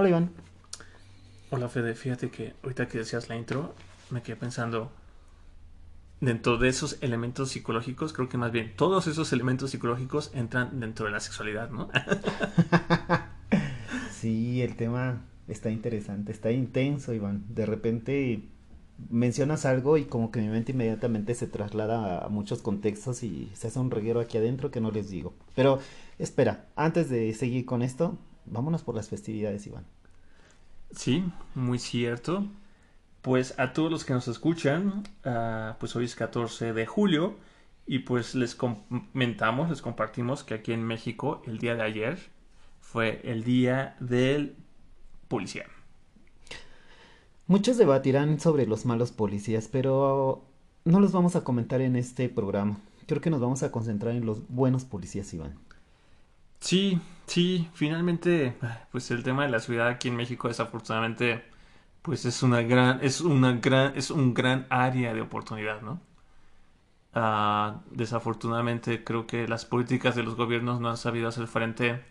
Hola Iván. Hola Fede, fíjate que ahorita que decías la intro, me quedé pensando, dentro de esos elementos psicológicos, creo que más bien todos esos elementos psicológicos entran dentro de la sexualidad, ¿no? sí, el tema está interesante, está intenso, Iván. De repente mencionas algo y como que mi mente inmediatamente se traslada a muchos contextos y se hace un reguero aquí adentro que no les digo. Pero espera, antes de seguir con esto, vámonos por las festividades, Iván. Sí, muy cierto. Pues a todos los que nos escuchan, uh, pues hoy es 14 de julio y pues les comentamos, les compartimos que aquí en México el día de ayer fue el día del policía. Muchos debatirán sobre los malos policías, pero no los vamos a comentar en este programa. Creo que nos vamos a concentrar en los buenos policías, Iván. Sí, sí, finalmente, pues el tema de la ciudad aquí en México desafortunadamente, pues es una gran, es una gran, es un gran área de oportunidad, ¿no? Uh, desafortunadamente creo que las políticas de los gobiernos no han sabido hacer frente,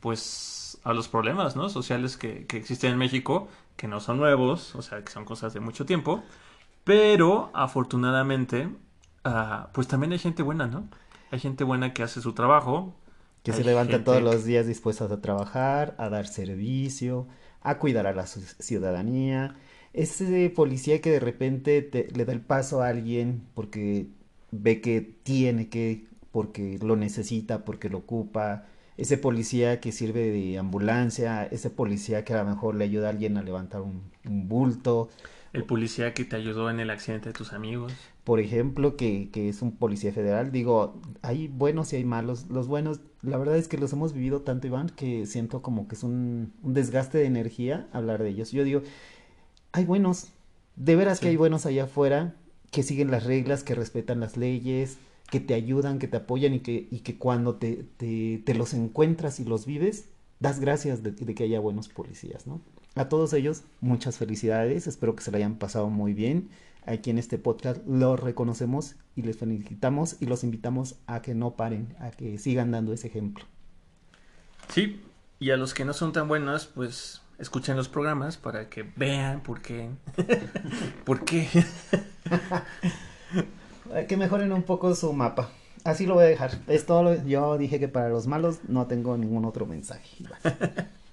pues, a los problemas, ¿no? Sociales que, que existen en México que no son nuevos, o sea, que son cosas de mucho tiempo, pero afortunadamente, uh, pues también hay gente buena, ¿no? Hay gente buena que hace su trabajo. Que se levanta todos los días dispuestos a trabajar, a dar servicio, a cuidar a la ciudadanía. Ese policía que de repente te, le da el paso a alguien porque ve que tiene que, porque lo necesita, porque lo ocupa, ese policía que sirve de ambulancia, ese policía que a lo mejor le ayuda a alguien a levantar un, bulto. El policía que te ayudó en el accidente de tus amigos. Por ejemplo, que, que es un policía federal. Digo, hay buenos y hay malos. Los buenos, la verdad es que los hemos vivido tanto, Iván, que siento como que es un, un desgaste de energía hablar de ellos. Yo digo, hay buenos. De veras que hay buenos allá afuera que siguen las reglas, que respetan las leyes, que te ayudan, que te apoyan y que, y que cuando te, te, te los encuentras y los vives, das gracias de, de, que haya buenos policías, ¿no? A todos ellos, muchas felicidades, espero que se la hayan pasado muy bien. Aquí en este podcast los reconocemos y les felicitamos y los invitamos a que no paren, a que sigan dando ese ejemplo. Sí, y a los que no son tan buenos, pues escuchen los programas para que vean por qué. ¿Por qué? que mejoren un poco su mapa. Así lo voy a dejar. Es todo lo, yo dije que para los malos no tengo ningún otro mensaje.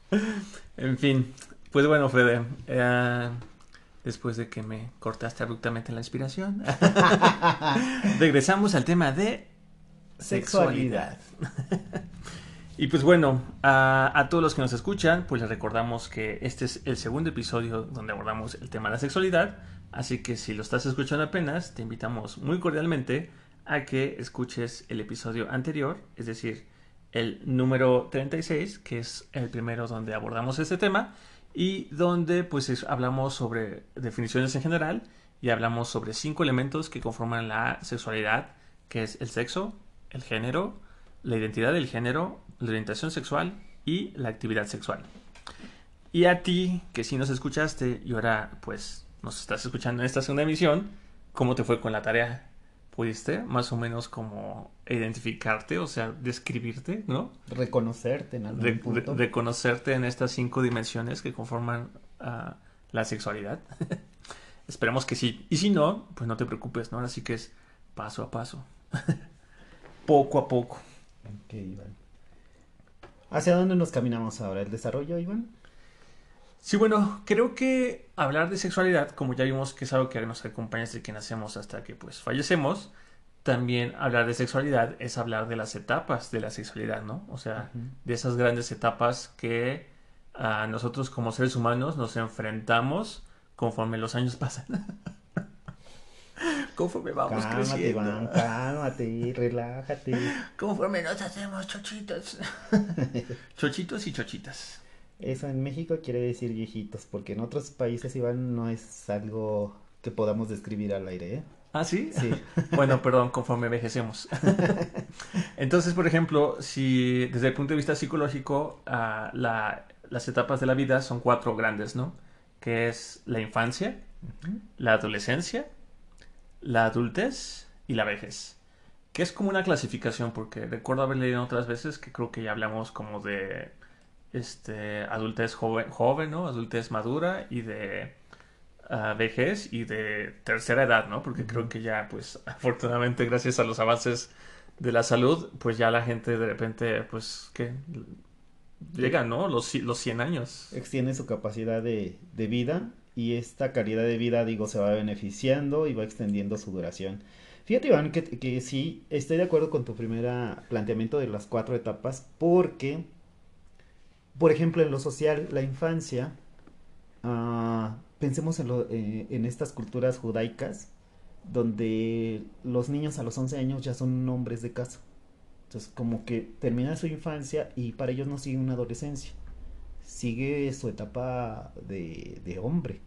en fin, pues bueno, Fede, eh, después de que me cortaste abruptamente la inspiración, regresamos al tema de sexualidad. y pues bueno, a, a, todos los que nos escuchan, pues les recordamos que este es el segundo episodio donde abordamos el tema de la sexualidad. Así que si lo estás escuchando apenas, te invitamos muy cordialmente a que escuches el episodio anterior, es decir, el número 36, que es el primero donde abordamos este tema y donde pues es, hablamos sobre definiciones en general y hablamos sobre cinco elementos que conforman la sexualidad, que es el sexo, el género, la identidad del género, la orientación sexual y la actividad sexual. Y a ti, que si nos escuchaste y ahora pues nos estás escuchando en esta segunda emisión, ¿cómo te fue con la tarea? ¿Pudiste más o menos como identificarte, o sea, describirte, ¿no? Reconocerte en algún punto. reconocerte en estas cinco dimensiones que conforman uh, la sexualidad. Esperemos que sí. Y si no, pues no te preocupes, ¿no? Así que es paso a paso. poco a poco. Ok, Iván. ¿Hacia dónde nos caminamos ahora? ¿El desarrollo, Iván? Sí, bueno, creo que hablar de sexualidad, como ya vimos que es algo que nos acompaña desde que nacemos hasta que pues fallecemos, también hablar de sexualidad es hablar de las etapas de la sexualidad, ¿no? O sea, uh -huh. de esas grandes etapas que a nosotros como seres humanos nos enfrentamos conforme los años pasan. conforme vamos cálmate, creciendo. Iván, cálmate, relájate. Conforme nos hacemos chochitos. chochitos y chochitas. Eso en México quiere decir viejitos, porque en otros países, Iván, no es algo que podamos describir al aire, ¿eh? ¿Ah, sí? Sí. bueno, perdón, conforme envejecemos. Entonces, por ejemplo, si desde el punto de vista psicológico, la, las etapas de la vida son cuatro grandes, ¿no? Que es la infancia, la adolescencia, la adultez y la vejez. Que es como una clasificación, porque recuerdo haber leído otras veces que creo que ya hablamos como de este adultez joven, joven ¿no? Adultez madura y de vejez y de tercera edad, ¿no? Porque creo que ya, pues, afortunadamente, gracias a los avances de la salud, pues ya la gente de repente, pues, que llega, ¿no? Los, los 100 años. Extiende su capacidad de, de vida y esta calidad de vida, digo, se va beneficiando y va extendiendo su duración. Fíjate, Iván, que, que sí, estoy de acuerdo con tu primera planteamiento de las cuatro etapas, porque, por ejemplo, en lo social, la infancia, uh, pensemos en, lo, eh, en estas culturas judaicas, donde los niños a los 11 años ya son hombres de casa. Entonces, como que termina su infancia y para ellos no sigue una adolescencia. Sigue su etapa de, de hombre.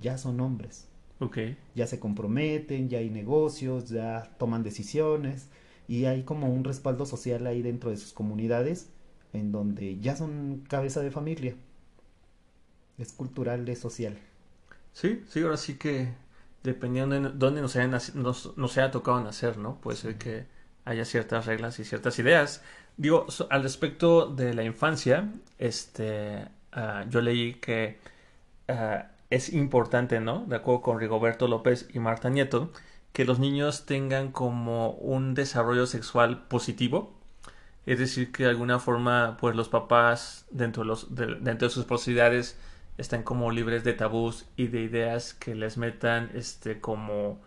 Ya son hombres. Ok. Ya se comprometen, ya hay negocios, ya toman decisiones y hay como un respaldo social ahí dentro de sus comunidades en donde ya son cabeza de familia. Es cultural, es social. Sí, sí, ahora sí que dependiendo de dónde nos haya, nos, nos haya tocado nacer, ¿no? Puede ser que haya ciertas reglas y ciertas ideas. Digo, al respecto de la infancia, este, uh, yo leí que uh, es importante, ¿no? De acuerdo con Rigoberto López y Marta Nieto, que los niños tengan como un desarrollo sexual positivo. Es decir, que de alguna forma, pues los papás, dentro de, los, de, dentro de sus posibilidades, están como libres de tabús y de ideas que les metan este como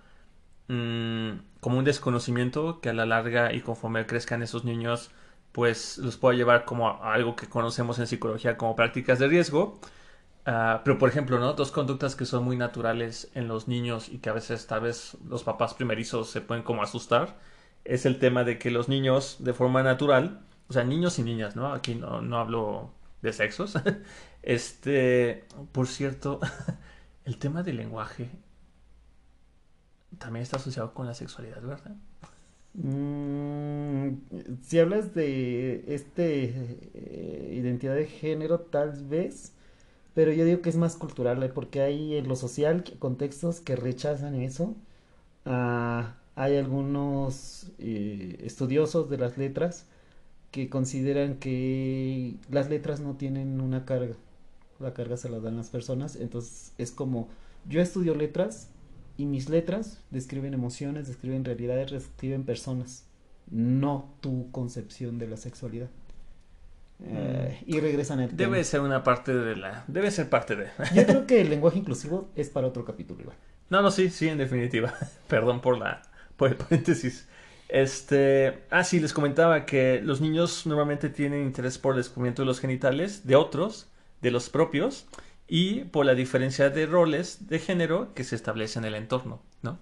mmm, como un desconocimiento que a la larga y conforme crezcan esos niños pues los pueda llevar como a algo que conocemos en psicología como prácticas de riesgo. Uh, pero por ejemplo no dos conductas que son muy naturales en los niños y que a veces tal vez los papás primerizos se pueden como asustar es el tema de que los niños de forma natural o sea niños y niñas no aquí no, no hablo de sexos Este, por cierto, el tema del lenguaje también está asociado con la sexualidad, ¿verdad? Mm, si hablas de este eh, identidad de género, tal vez, pero yo digo que es más cultural, ¿eh? porque hay en lo social contextos que rechazan eso. Hay algunos eh, estudiosos de las letras que consideran que las letras no tienen una carga la carga se la dan las personas, entonces es como yo estudio letras y mis letras describen emociones, describen realidades, describen personas, no tu concepción de la sexualidad. Eh, y regresan al Debe ser una parte de la... Debe ser parte de... Yo creo que el lenguaje inclusivo es para otro capítulo igual. No, no, sí, sí, en definitiva. Perdón por la... por el paréntesis. Este, ah, sí, les comentaba que los niños normalmente tienen interés por el descubrimiento de los genitales de otros de los propios y por la diferencia de roles de género que se establece en el entorno, ¿no?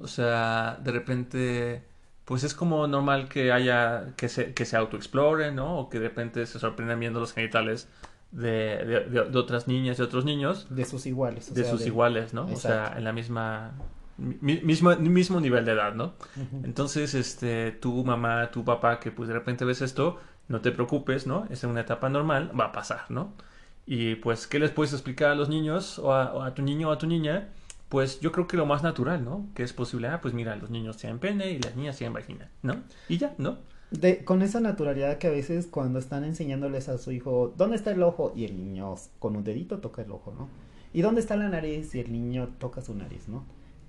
O sea, de repente, pues es como normal que haya, que se, que se autoexploren, ¿no? O que de repente se sorprendan viendo los genitales de, de, otras niñas y otros niños. De sus iguales. de sus iguales, ¿no? O sea, en la misma mismo, mismo nivel de edad, ¿no? Entonces, este, tu mamá, tu papá, que pues de repente ves esto, no te preocupes, ¿no? Es una etapa normal, va a pasar, ¿no? Y pues, ¿qué les puedes explicar a los niños o a, tu niño o a tu niña? Pues yo creo que lo más natural, ¿no? Que es posible, ah, pues mira, los niños tienen pene y las niñas tienen vagina, ¿no? Y ya, ¿no? De, con esa naturalidad que a veces cuando están enseñándoles a su hijo, ¿dónde está el ojo? Y el niño con un dedito toca el ojo, ¿no? ¿Y dónde está la nariz? Y el niño toca su nariz, ¿no?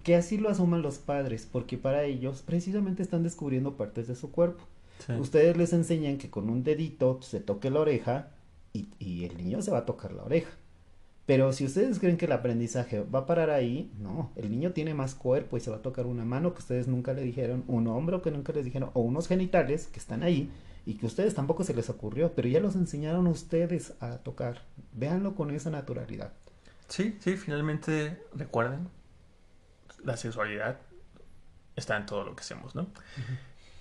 Que así lo asuman los padres, porque para ellos precisamente están descubriendo partes de su cuerpo. Ustedes les enseñan que con un dedito se toque la oreja y, el niño se va a tocar la oreja. Pero si ustedes creen que el aprendizaje va a parar ahí, no, el niño tiene más cuerpo y se va a tocar una mano que ustedes nunca le dijeron, un hombro que nunca les dijeron, o unos genitales que están ahí y que a ustedes tampoco se les ocurrió, pero ya los enseñaron ustedes a tocar. Véanlo con esa naturalidad. Sí, sí, finalmente recuerden, la sexualidad está en todo lo que hacemos, ¿no?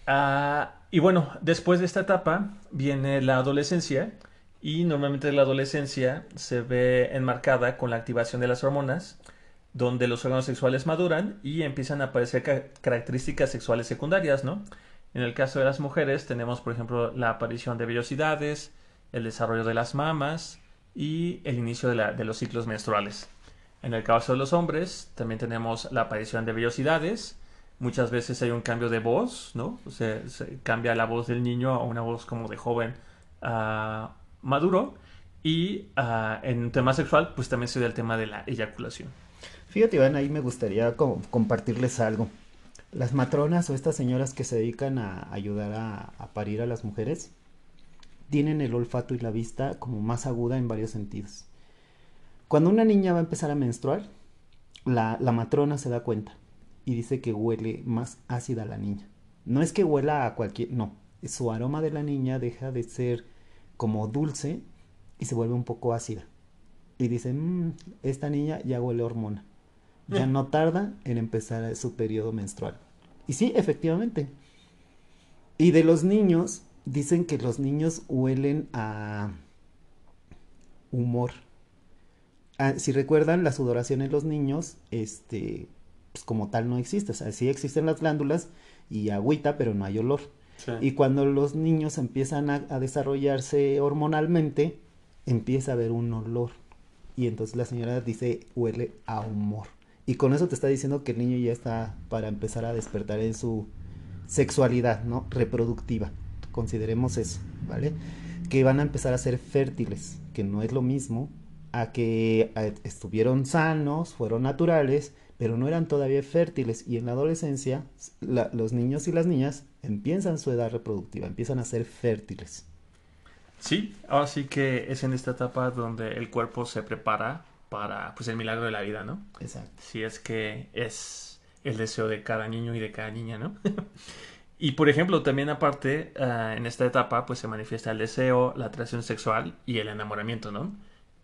Ah, y bueno, después de esta etapa viene la adolescencia y normalmente la adolescencia se ve enmarcada con la activación de las hormonas, donde los órganos sexuales maduran y empiezan a aparecer características sexuales secundarias, ¿no? En el caso de las mujeres tenemos, por ejemplo, la aparición de vellosidades, el desarrollo de las mamas y el inicio de, los ciclos menstruales. En el caso de los hombres también tenemos la aparición de vellosidades, muchas veces hay un cambio de voz, ¿no? Se, cambia la voz del niño a una voz como de joven uh, maduro y uh, en un tema sexual pues también se da el tema de la eyaculación. Fíjate Iván, ahí me gustaría compartirles algo las matronas o estas señoras que se dedican a ayudar a, parir a las mujeres tienen el olfato y la vista como más aguda en varios sentidos. Cuando una niña va a empezar a menstruar, la, la matrona se da cuenta y dice que huele más ácida la niña. No es que huela a cualquier, no, su aroma de la niña deja de ser como dulce y se vuelve un poco ácida. Y dice, mmm, esta niña ya huele hormona. Ya mm. no tarda en empezar su periodo menstrual. Y sí, efectivamente. Y de los niños, dicen que los niños huelen a humor. Ah, si recuerdan, la sudoración en los niños, este, pues como tal no existe. O sea, sí existen las glándulas y agüita, pero no hay olor. Y cuando los niños empiezan a, a, desarrollarse hormonalmente, empieza a haber un olor. Y entonces la señora dice, huele a humor. Y con eso te está diciendo que el niño ya está para empezar a despertar en su sexualidad, ¿no? Reproductiva. Consideremos eso, ¿vale? Que van a empezar a ser fértiles, que no es lo mismo a que estuvieron sanos, fueron naturales, pero no eran todavía fértiles. Y en la adolescencia, los niños y las niñas empiezan su edad reproductiva, empiezan a ser fértiles. Sí, así que es en esta etapa donde el cuerpo se prepara para pues el milagro de la vida, ¿no? Exacto. Si es que es el deseo de cada niño y de cada niña, ¿no? y por ejemplo, también aparte, ah, en esta etapa pues se manifiesta el deseo, la atracción sexual y el enamoramiento, ¿no?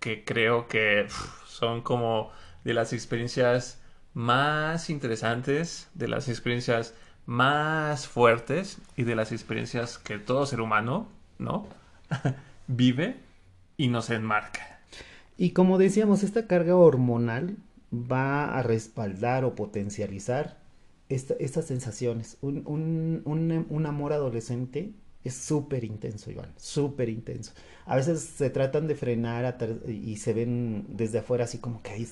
Que creo que son como de las experiencias más interesantes, de las experiencias más fuertes y de las experiencias que todo ser humano, ¿no? Vive y nos enmarca. Y como decíamos, esta carga hormonal va a respaldar o potencializar estas sensaciones. Un, un, un, un amor adolescente es súper intenso, Iván, súper intenso. A veces se tratan de frenar y se ven desde afuera así como que ahí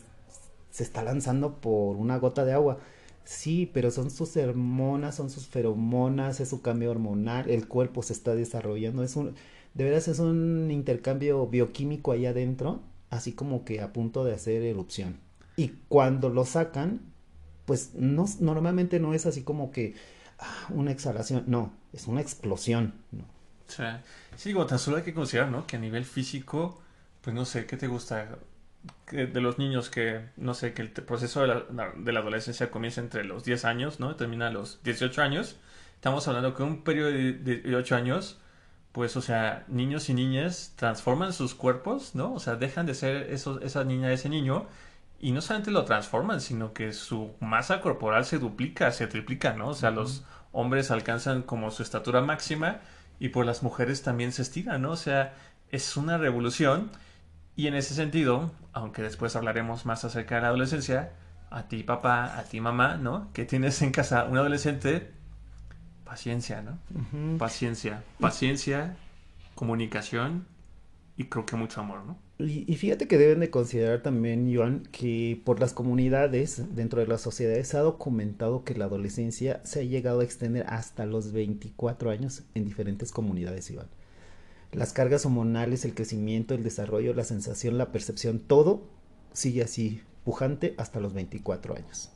se está lanzando por una gota de agua. Sí, pero son sus hormonas, son sus feromonas, es su cambio hormonal, el cuerpo se está desarrollando, es un, de veras es un intercambio bioquímico ahí adentro así como que a punto de hacer erupción. Y cuando lo sacan, pues no, normalmente no es así como que una exhalación, no, es una explosión. ¿no? O sea, sí, digo, tan solo hay que considerar, ¿no? Que a nivel físico, pues no sé, ¿qué te gusta? de los niños que, no sé, que el proceso de la, de la adolescencia comienza entre los 10 años, ¿no? Termina a los 18 años. Estamos hablando que un periodo de 8 años pues, o sea, niños y niñas transforman sus cuerpos, ¿no? O sea, dejan de ser esos, esa niña, ese niño, y no solamente lo transforman, sino que su masa corporal se duplica, se triplica, ¿no? O sea, los hombres alcanzan como su estatura máxima y por las mujeres también se estiran, ¿no? O sea, es una revolución y en ese sentido, aunque después hablaremos más acerca de la adolescencia, a ti papá, a ti mamá, ¿no? Que tienes en casa un adolescente, paciencia, ¿no? Paciencia, paciencia, comunicación y creo que mucho amor, ¿no? Y, fíjate que deben de considerar también, Joan, que por las comunidades dentro de las sociedades se ha documentado que la adolescencia se ha llegado a extender hasta los 24 años en diferentes comunidades, Iván. Las cargas hormonales, el crecimiento, el desarrollo, la sensación, la percepción, todo sigue así, pujante hasta los 24 años.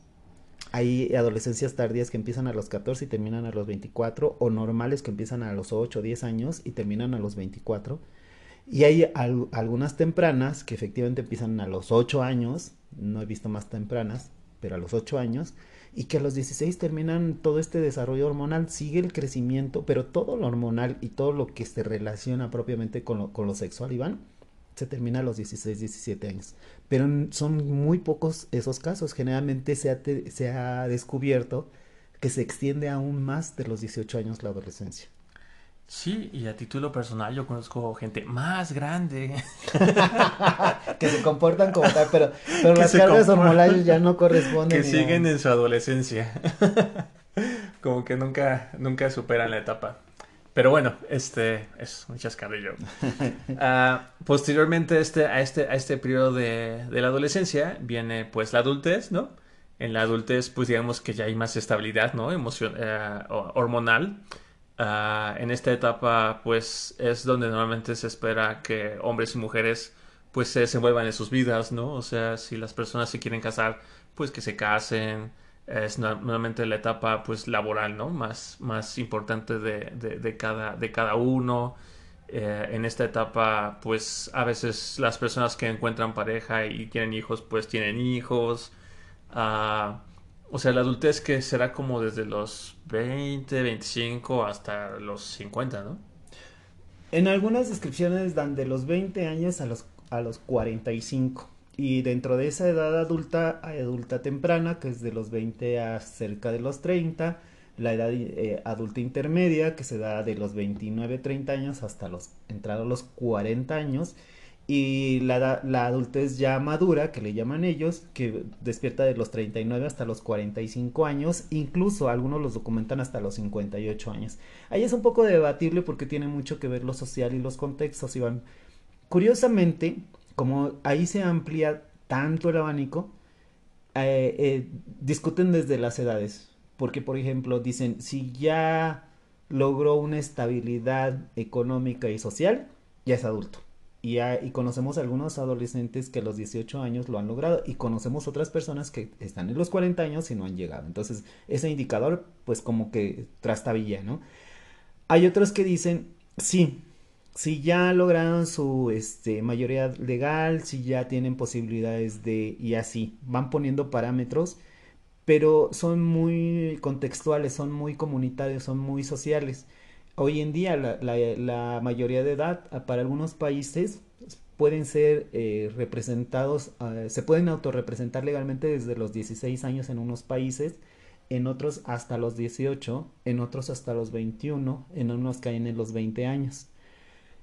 Hay adolescencias tardías que empiezan a los 14 y terminan a los 24, o normales que empiezan a los 8 o 10 años y terminan a los 24. Y hay algunas tempranas que efectivamente empiezan a los 8 años, no he visto más tempranas, pero a los 8 años, y que a los 16 terminan todo este desarrollo hormonal, sigue el crecimiento, pero todo lo hormonal y todo lo que se relaciona propiamente con lo, con lo sexual, Iván, se termina a los 16, 17 años. Pero son muy pocos esos casos. Generalmente se ha, se ha descubierto que se extiende aún más de los 18 años la adolescencia. Sí, y a título personal yo conozco gente más grande. que se comportan como tal, pero, pero las cargas hormonales ya no corresponden. Que siguen en su adolescencia. como que nunca, nunca superan la etapa. Pero bueno, este es un chascarrillo. Ah, posteriormente este, a, este, a este periodo de, de, la adolescencia viene pues la adultez, ¿no? En la adultez pues digamos que ya hay más estabilidad, ¿no? Emoción, eh, hormonal. Ah, en esta etapa pues es donde normalmente se espera que hombres y mujeres pues se desenvuelvan en sus vidas, ¿no? O sea, si las personas se quieren casar, pues que se casen, es normalmente la etapa pues laboral, ¿no? Más, más importante de, de, cada, de cada uno. Eh, en esta etapa pues a veces las personas que encuentran pareja y tienen hijos pues tienen hijos. Uh, o sea, la adultez que será como desde los 20, 25 hasta los 50, ¿no? En algunas descripciones dan de los 20 años a los, a los 45. Y dentro de esa edad adulta adulta temprana, que es de los 20 a cerca de los 30, la edad eh, adulta intermedia, que se da de los 29, 30 años hasta los entrar a los 40 años, y la, la adultez ya madura, que le llaman ellos, que despierta de los 39 hasta los 45 años, incluso algunos los documentan hasta los 58 años. Ahí es un poco debatible porque tiene mucho que ver lo social y los contextos, Iván. Curiosamente, como ahí se amplía tanto el abanico, eh, eh, discuten desde las edades. Porque, por ejemplo, dicen, si ya logró una estabilidad económica y social, ya es adulto. Y, y, conocemos algunos adolescentes que a los 18 años lo han logrado y conocemos otras personas que están en los 40 años y no han llegado. Entonces, ese indicador, pues como que trastabilla, ¿no? Hay otros que dicen, sí, si ya lograron su este, mayoría legal, si ya tienen posibilidades de, y así, van poniendo parámetros, pero son muy contextuales, son muy comunitarios, son muy sociales. Hoy en día la, mayoría de edad ah, para algunos países pueden ser eh, representados, ah, se pueden autorrepresentar legalmente desde los 16 años en unos países, en otros hasta los 18, en otros hasta los 21, en unos caen en los 20 años.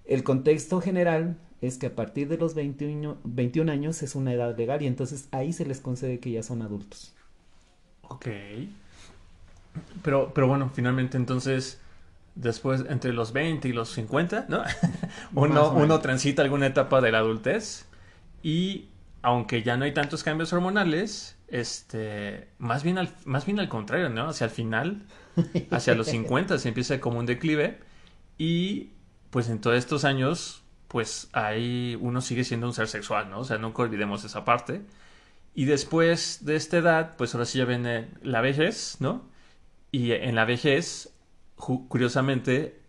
El contexto general es que a partir de los 21, 21 años es una edad legal y entonces ahí se les concede que ya son adultos. Ok. Pero, pero bueno, finalmente entonces, después entre los 20 y los 50, ¿no? uno, uno transita alguna etapa de la adultez y aunque ya no hay tantos cambios hormonales, este, más bien al, más bien al contrario, ¿no? Hacia el final, hacia los 50 se empieza como un declive y pues en todos estos años, pues ahí uno sigue siendo un ser sexual, ¿no? O sea, nunca olvidemos esa parte. Y después de esta edad, pues ahora sí ya viene la vejez, ¿no? Y en la vejez, curiosamente,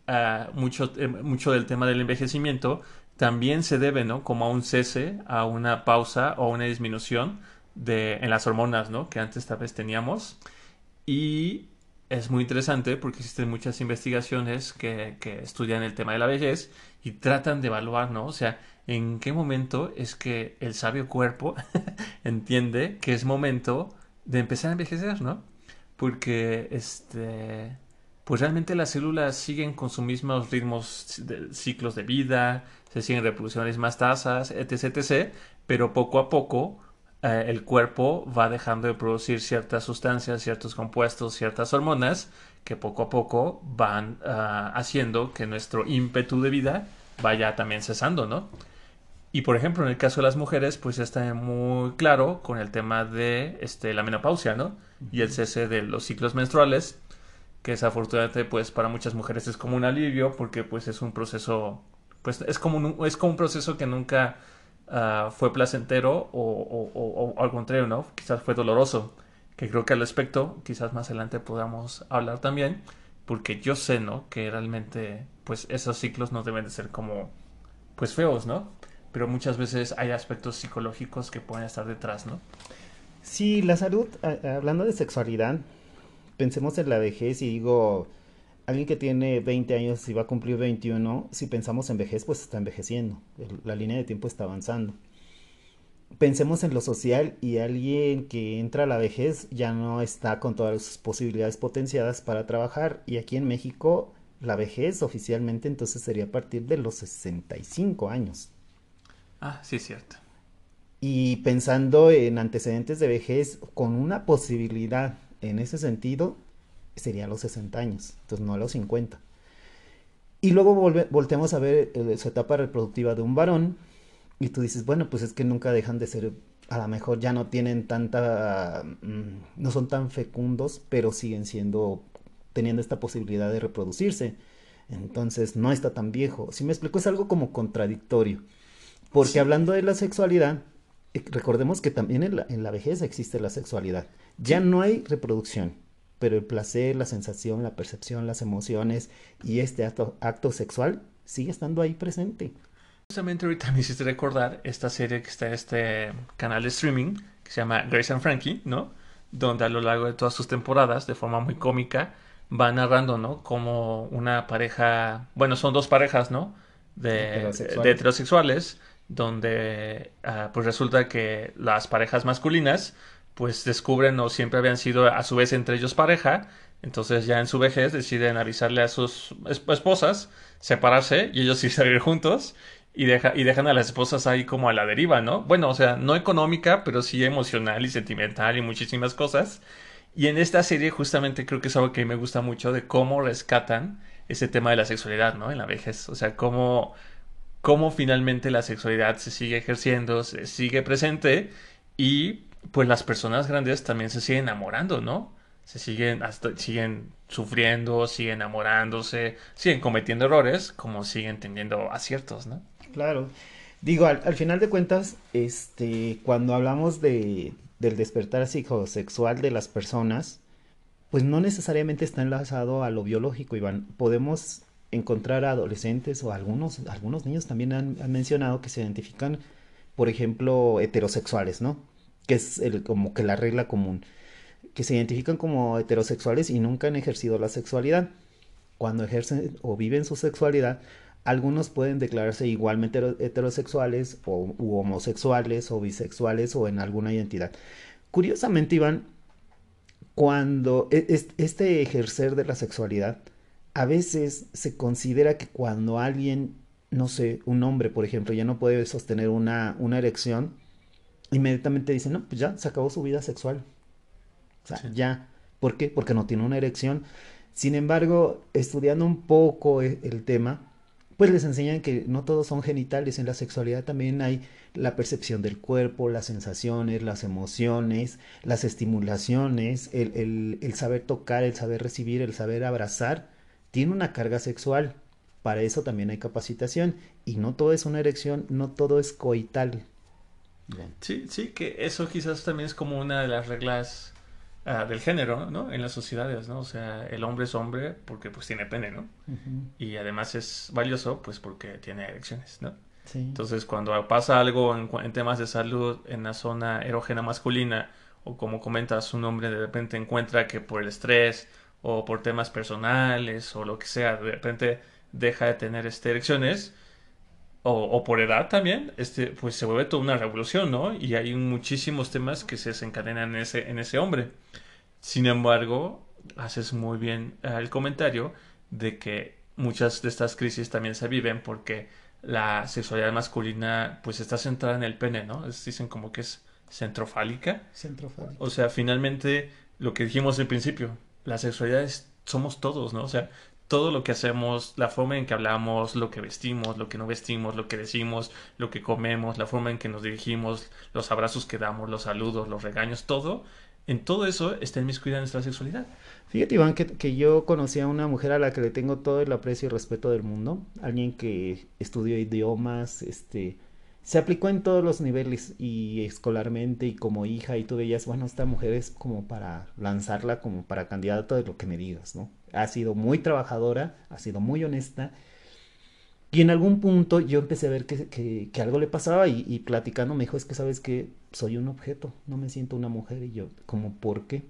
mucho, eh, mucho del tema del envejecimiento también se debe, ¿no? Como a un cese, a una pausa o a una disminución de, en las hormonas, ¿no? Que antes tal vez teníamos. Y es muy interesante porque existen muchas investigaciones que, estudian el tema de la vejez y tratan de evaluar, ¿no? O sea, en qué momento es que el sabio cuerpo entiende que es momento de empezar a envejecer, ¿no? Porque, este, pues realmente las células siguen con sus mismos ritmos, de, ciclos de vida, se siguen reproduciendo las mismas tasas, etc., etc., pero poco a poco eh, el cuerpo va dejando de producir ciertas sustancias, ciertos compuestos, ciertas hormonas que poco a poco van ah, haciendo que nuestro ímpetu de vida vaya también cesando, ¿no? Y por ejemplo, en el caso de las mujeres, pues está muy claro con el tema de este, la menopausia, ¿no? Y el cese de los ciclos menstruales, que desafortunadamente, pues para muchas mujeres es como un alivio, porque pues es un proceso, pues es como un, es como un proceso que nunca Ah, fue placentero o, al contrario, ¿no? Quizás fue doloroso. Que creo que al respecto, quizás más adelante podamos hablar también, porque yo sé, ¿no? Que realmente, pues esos ciclos no deben de ser como, pues feos, ¿no? Pero muchas veces hay aspectos psicológicos que pueden estar detrás, ¿no? Sí, la salud, hablando de sexualidad, pensemos en la vejez y digo, alguien que tiene 20 años y va a cumplir 21, si pensamos en vejez, pues está envejeciendo. La línea de tiempo está avanzando. Pensemos en lo social y alguien que entra a la vejez ya no está con todas sus posibilidades potenciadas para trabajar. Y aquí en México La vejez oficialmente entonces sería a partir de los 65 años. Ah, sí, cierto. Y pensando en antecedentes de vejez, con una posibilidad en ese sentido, sería a los 60 años, entonces no a los 50. Y luego volteamos a ver eh, su etapa reproductiva de un varón, y tú dices, bueno, pues es que nunca dejan de ser, a lo mejor ya no tienen tanta, mm, no son tan fecundos, pero siguen siendo, teniendo esta posibilidad de reproducirse. Entonces no está tan viejo. Si me explico, es algo como contradictorio. Porque hablando de la sexualidad, recordemos que también en la, en la vejez existe la sexualidad. Ya no hay reproducción pero el placer, la sensación, la percepción, las emociones y este acto, acto sexual sigue estando ahí presente. Justamente ahorita me hiciste recordar esta serie que está en este canal de streaming que se llama Grace and Frankie, ¿no? Donde a lo largo de todas sus temporadas, de forma muy cómica, va narrando, ¿no? Como una pareja, bueno, son dos parejas, ¿no? De heterosexuales, de heterosexuales donde uh, pues resulta que las parejas masculinas pues descubren o siempre habían sido a su vez entre ellos pareja, entonces ya en su vejez deciden avisarle a sus esposas, separarse y ellos sí salir juntos y, y dejan a las esposas ahí como a la deriva, ¿no? Bueno, o sea, no económica, pero sí emocional y sentimental y muchísimas cosas. Y en esta serie justamente creo que es algo que me gusta mucho de cómo rescatan ese tema de la sexualidad, ¿no? En la vejez, o sea, cómo, cómo finalmente la sexualidad se sigue ejerciendo, se sigue presente y pues las personas grandes también se siguen enamorando, ¿no? Se siguen, hasta, siguen sufriendo, siguen enamorándose, siguen cometiendo errores, como siguen teniendo aciertos, ¿no? Claro. Digo, al, final de cuentas, este, cuando hablamos de, del despertar psicosexual de las personas, pues no necesariamente está enlazado a lo biológico, Iván. Podemos encontrar adolescentes o algunos, algunos niños también han, mencionado que se identifican, por ejemplo, heterosexuales, ¿no? que es el, como que la regla común, que se identifican como heterosexuales y nunca han ejercido la sexualidad. Cuando ejercen o viven su sexualidad, algunos pueden declararse igualmente heterosexuales o homosexuales o bisexuales o en alguna identidad. Curiosamente, Iván, cuando e, este ejercer de la sexualidad, a veces se considera que cuando alguien, no sé, un hombre, por ejemplo, ya no puede sostener una, una erección, inmediatamente dicen, no, pues ya se acabó su vida sexual. O sea, ya. ¿Por qué? Porque no tiene una erección. Sin embargo, estudiando un poco e, el tema, pues les enseñan que no todos son genitales. En la sexualidad también hay la percepción del cuerpo, las sensaciones, las emociones, las estimulaciones, el, el, el saber tocar, el saber recibir, el saber abrazar. Tiene una carga sexual. Para eso también hay capacitación. Y no todo es una erección, no todo es coital. Sí, sí, que eso quizás también es como una de las reglas ah, del género, ¿no? En las sociedades, ¿no? O sea, el hombre es hombre porque pues tiene pene, ¿no? Y además es valioso pues porque tiene erecciones, ¿no? Sí. Entonces, cuando pasa algo en, temas de salud en la zona erógena masculina, o como comentas, un hombre de repente encuentra que por el estrés o por temas personales o lo que sea, de repente deja de tener este, erecciones, o, por edad también, este, pues se vuelve toda una revolución, ¿no? Y hay muchísimos temas que se desencadenan en ese, en ese hombre. Sin embargo, haces muy bien eh, el comentario de que muchas de estas crisis también se viven porque la sexualidad masculina pues está centrada en el pene, ¿no? dicen como que es centrofálica. Centrofálica. O sea, finalmente lo que dijimos al principio, la sexualidad es, somos todos, ¿no? O sea, todo lo que hacemos, la forma en que hablamos, lo que vestimos, lo que no vestimos, lo que decimos, lo que comemos, la forma en que nos dirigimos, los abrazos que damos, los saludos, los regaños, todo, en todo eso está inmiscuida nuestra sexualidad. Fíjate, Iván, que, que, yo conocí a una mujer a la que le tengo todo el aprecio y respeto del mundo, alguien que estudió idiomas, este, se aplicó en todos los niveles y escolarmente y como hija y tú veías, bueno, esta mujer es como para lanzarla como para candidato de lo que me digas, ¿no? Ha sido muy trabajadora, ha sido muy honesta y en algún punto yo empecé a ver que, que, algo le pasaba y, y, platicando me dijo, es que sabes que soy un objeto, no me siento una mujer y yo, como, ¿por qué?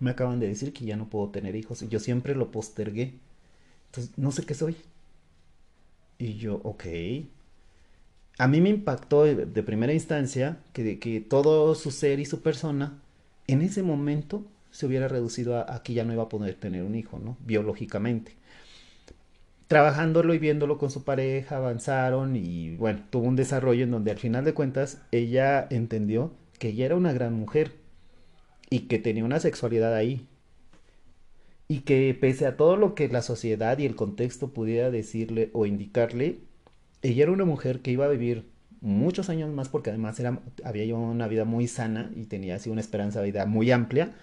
Me acaban de decir que ya no puedo tener hijos y yo siempre lo postergué. Entonces, no sé qué soy. Y yo, ok, a mí me impactó de primera instancia que, que todo su ser y su persona en ese momento se hubiera reducido a, que ya no iba a poder tener un hijo, ¿no? Biológicamente. trabajándolo y viéndolo con su pareja, avanzaron y bueno, tuvo un desarrollo en donde al final de cuentas ella entendió que ella era una gran mujer y que tenía una sexualidad ahí. Y que pese a todo lo que la sociedad y el contexto pudiera decirle o indicarle, ella era una mujer que iba a vivir muchos años más porque además era, había llevado una vida muy sana y tenía así una esperanza de vida muy amplia.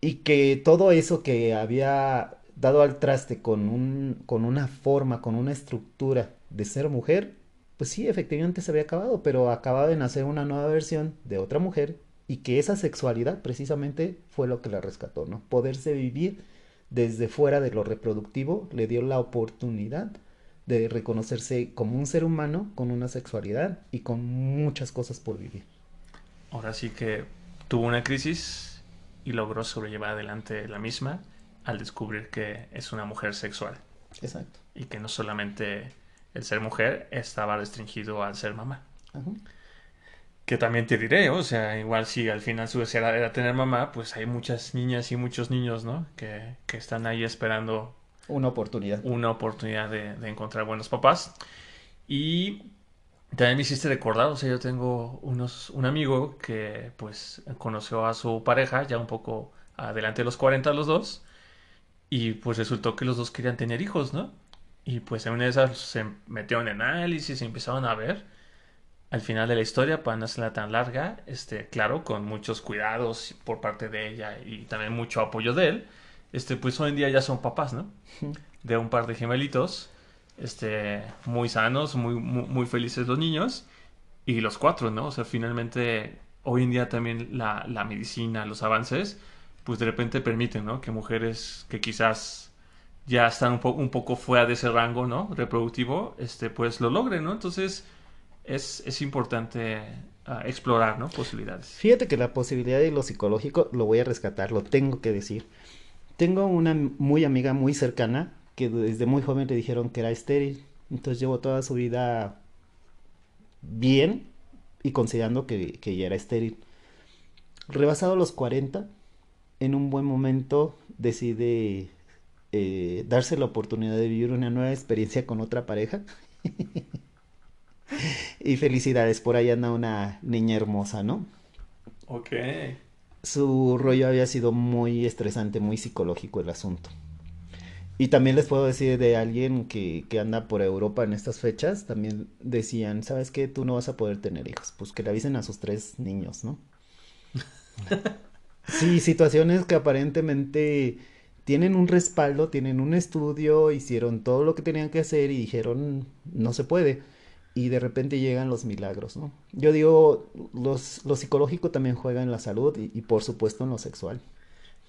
Y que todo eso que había dado al traste con, un, con una forma, con una estructura de ser mujer, pues sí, efectivamente se había acabado, pero acababa de nacer una nueva versión de otra mujer y que esa sexualidad precisamente fue lo que la rescató, ¿no? Poderse vivir desde fuera de lo reproductivo le dio la oportunidad de reconocerse como un ser humano con una sexualidad y con muchas cosas por vivir. Ahora sí que tuvo una crisis y logró sobrellevar adelante la misma al descubrir que es una mujer sexual. Exacto. Y que no solamente el ser mujer estaba restringido al ser mamá. Que también te diré, o sea, igual si al final su deseo era, tener mamá, pues hay muchas niñas y muchos niños, ¿no? Que, que están ahí esperando una oportunidad. Una oportunidad de, encontrar buenos papás. Y también me hiciste recordar, o sea, yo tengo unos, un amigo que pues conoció a su pareja ya un poco adelante de los 40 los dos y pues resultó que los dos querían tener hijos, ¿no? Y pues en una de esas se metieron en análisis y empezaron a ver. Al final de la historia, para no hacerla tan larga, este, claro, con muchos cuidados por parte de ella y también mucho apoyo de él, este, pues hoy en día ya son papás, ¿no? De un par de gemelitos, este, muy sanos, muy, muy, muy felices los niños, y los cuatro, ¿no? O sea, finalmente, hoy en día también la, la medicina, los avances, pues de repente permiten, ¿no? Que mujeres que quizás ya están un, un poco fuera de ese rango, ¿no? Reproductivo, este, pues lo logren, ¿no? Entonces es, es importante uh, explorar, ¿no? Posibilidades. Fíjate que la posibilidad de lo psicológico lo voy a rescatar, lo tengo que decir. Tengo una muy amiga muy cercana que desde muy joven le dijeron que era estéril. Entonces llevó toda su vida bien y considerando que, que ella era estéril. Rebasado los 40, en un buen momento decide eh, darse la oportunidad de vivir una nueva experiencia con otra pareja. y felicidades, por ahí anda una niña hermosa, ¿no? Ok. Su rollo había sido muy estresante, muy psicológico el asunto. Y también les puedo decir de alguien que, que anda por Europa en estas fechas, también decían, ¿sabes qué? Tú no vas a poder tener hijos. Pues que le avisen a sus tres niños, ¿no? Sí, situaciones que aparentemente tienen un respaldo, tienen un estudio, hicieron todo lo que tenían que hacer y dijeron no se puede. Y de repente llegan los milagros, ¿no? Yo digo, los, lo psicológico también juega en la salud y, por supuesto en lo sexual.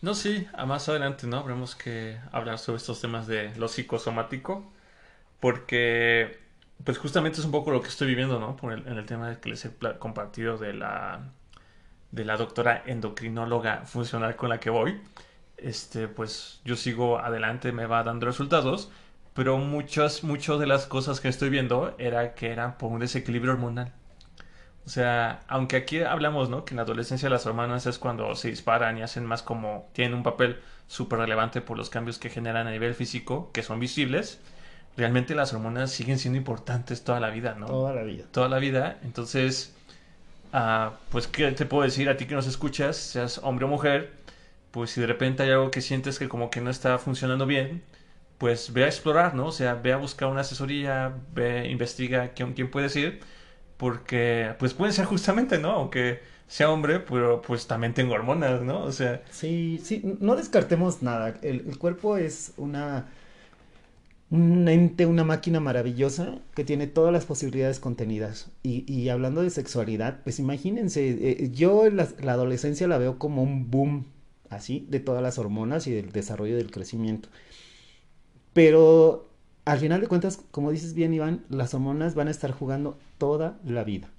No, sí, a más adelante, ¿no? Habremos que hablar sobre estos temas de lo psicosomático, porque, pues justamente es un poco lo que estoy viviendo, ¿no? Por el, en el tema que les he compartido de la de la doctora endocrinóloga funcional con la que voy, este, pues yo sigo adelante, me va dando resultados, pero muchas, muchas de las cosas que estoy viendo era que eran por un desequilibrio hormonal. O sea, aunque aquí hablamos, ¿no? Que en la adolescencia las hormonas es cuando se disparan y hacen más como, tienen un papel súper relevante por los cambios que generan a nivel físico, que son visibles, realmente las hormonas siguen siendo importantes toda la vida, ¿no? Toda la vida. Toda la vida. Entonces, Uh, pues, ¿qué te puedo decir a ti que nos escuchas, seas hombre o mujer? Pues si de repente hay algo que sientes que como que no está funcionando bien, pues ve a explorar, ¿no? O sea, ve a buscar una asesoría, ve, investiga quién, quién puedes ir, porque pues pueden ser justamente, ¿no? Aunque sea hombre, pero pues también tengo hormonas, ¿no? O sea... Sí, sí, no descartemos nada. El, cuerpo es una un ente, una máquina maravillosa que tiene todas las posibilidades contenidas. Y, y hablando de sexualidad, pues imagínense, eh, yo la, la, adolescencia la veo como un boom, así, de todas las hormonas y del desarrollo del crecimiento. Pero al final de cuentas, como dices bien, Iván, las hormonas van a estar jugando toda la vida.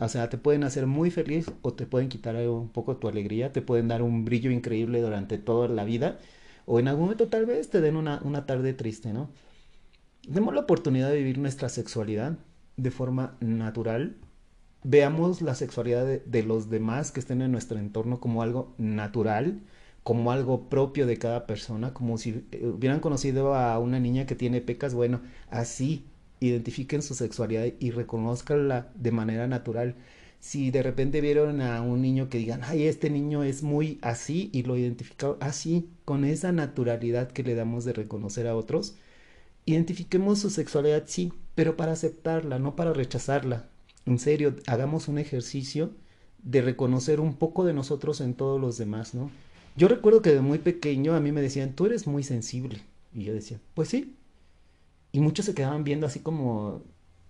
O sea, te pueden hacer muy feliz o te pueden quitar un poco tu alegría, te pueden dar un brillo increíble durante toda la vida o en algún momento tal vez te den una, una tarde triste, ¿no? Demos la oportunidad de vivir nuestra sexualidad de forma natural. Veamos la sexualidad de, de, los demás que estén en nuestro entorno como algo natural, como algo propio de cada persona, como si eh, hubieran conocido a una niña que tiene pecas, bueno, así identifiquen su sexualidad y reconozcanla de manera natural. Si de repente vieron a un niño que digan, ay, este niño es muy así y lo identificaron así, con esa naturalidad que le damos de reconocer a otros, identifiquemos su sexualidad, sí, pero para aceptarla, no para rechazarla. En serio, hagamos un ejercicio de reconocer un poco de nosotros en todos los demás, ¿no? Yo recuerdo que de muy pequeño a mí me decían, tú eres muy sensible. Y yo decía, pues sí. Y muchos se quedaban viendo así como,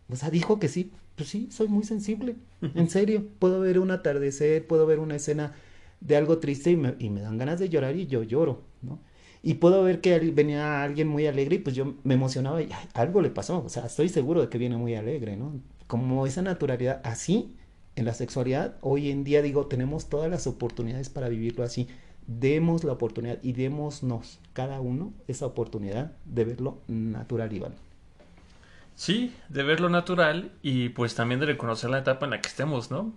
o sea, dijo que sí, pues sí, soy muy sensible. En serio, puedo ver un atardecer, puedo ver una escena de algo triste y me, y me dan ganas de llorar y yo lloro, ¿no? Y puedo ver que venía alguien muy alegre y pues yo me emocionaba y algo le pasó, o sea, estoy seguro de que viene muy alegre, ¿no? Como esa naturalidad así en la sexualidad, hoy en día digo, tenemos todas las oportunidades para vivirlo así. Demos la oportunidad y démonos cada uno esa oportunidad de verlo natural, Iván. Sí, de verlo natural y pues también de reconocer la etapa en la que estemos, ¿no?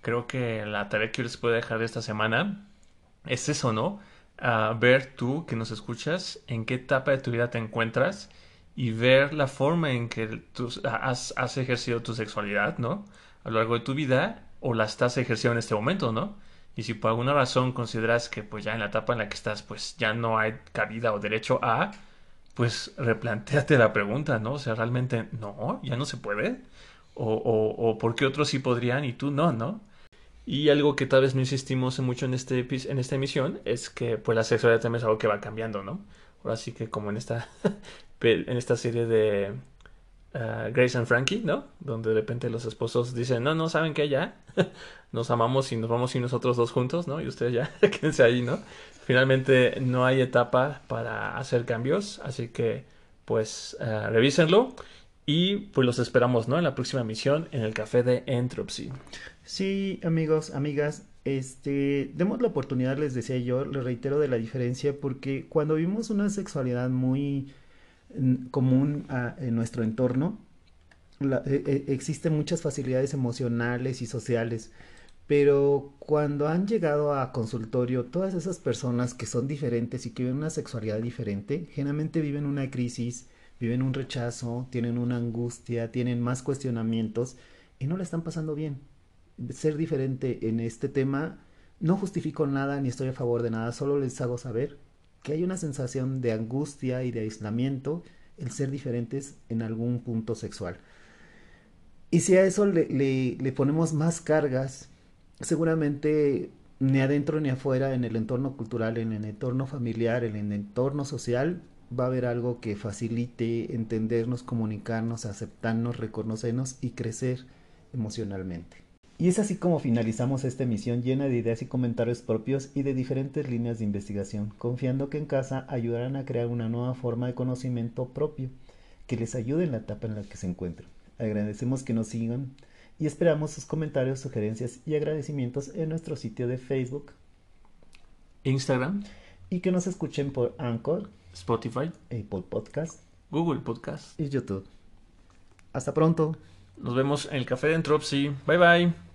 Creo que la tarea que yo les puedo dejar de esta semana es eso, ¿no? ver tú que nos escuchas en qué etapa de tu vida te encuentras y ver la forma en que tú has, has, ejercido tu sexualidad, ¿no? A lo largo de tu vida o la estás ejerciendo en este momento, ¿no? Y si por alguna razón consideras que pues ya en la etapa en la que estás pues ya no hay cabida o derecho a, pues replanteate la pregunta, ¿no? O sea, realmente no, ya no se puede. O, o, o por qué otros sí podrían y tú no, ¿no? Y algo que tal vez no insistimos mucho en, este, en esta emisión es que pues la sexualidad también es algo que va cambiando, ¿no? Ahora sí que como en esta, en esta serie de Grace and Frankie, ¿no? Donde de repente los esposos dicen, no, no, ¿saben qué? Ya nos amamos y nos vamos y nosotros dos juntos, ¿no? Y ustedes ya quédense ahí, ¿no? Finalmente no hay etapa para hacer cambios, así que pues uh, revísenlo y pues los esperamos, ¿no? En la próxima emisión en el café de Entropy. Sí, amigos, amigas, este, demos la oportunidad, les decía yo, les reitero de la diferencia, porque cuando vimos una sexualidad muy común en nuestro entorno, e, e, existen muchas facilidades emocionales y sociales, pero cuando han llegado a consultorio, todas esas personas que son diferentes y que viven una sexualidad diferente, generalmente viven una crisis, viven un rechazo, tienen una angustia, tienen más cuestionamientos y no le están pasando bien. Ser diferente en este tema, no justifico nada ni estoy a favor de nada, solo les hago saber que hay una sensación de angustia y de aislamiento el ser diferentes en algún punto sexual. Y si a eso le, le, ponemos más cargas, seguramente ni adentro ni afuera, en el entorno cultural, en el entorno familiar, en el entorno social, va a haber algo que facilite entendernos, comunicarnos, aceptarnos, reconocernos y crecer emocionalmente. Y es así como finalizamos esta emisión llena de ideas y comentarios propios y de diferentes líneas de investigación, confiando que en casa ayudarán a crear una nueva forma de conocimiento propio que les ayude en la etapa en la que se encuentren. Agradecemos que nos sigan y esperamos sus comentarios, sugerencias y agradecimientos en nuestro sitio de Facebook, Instagram y que nos escuchen por Anchor, Spotify, Apple Podcast, Google Podcast y YouTube. Hasta pronto. Nos vemos en el café de Entropsy. Bye bye.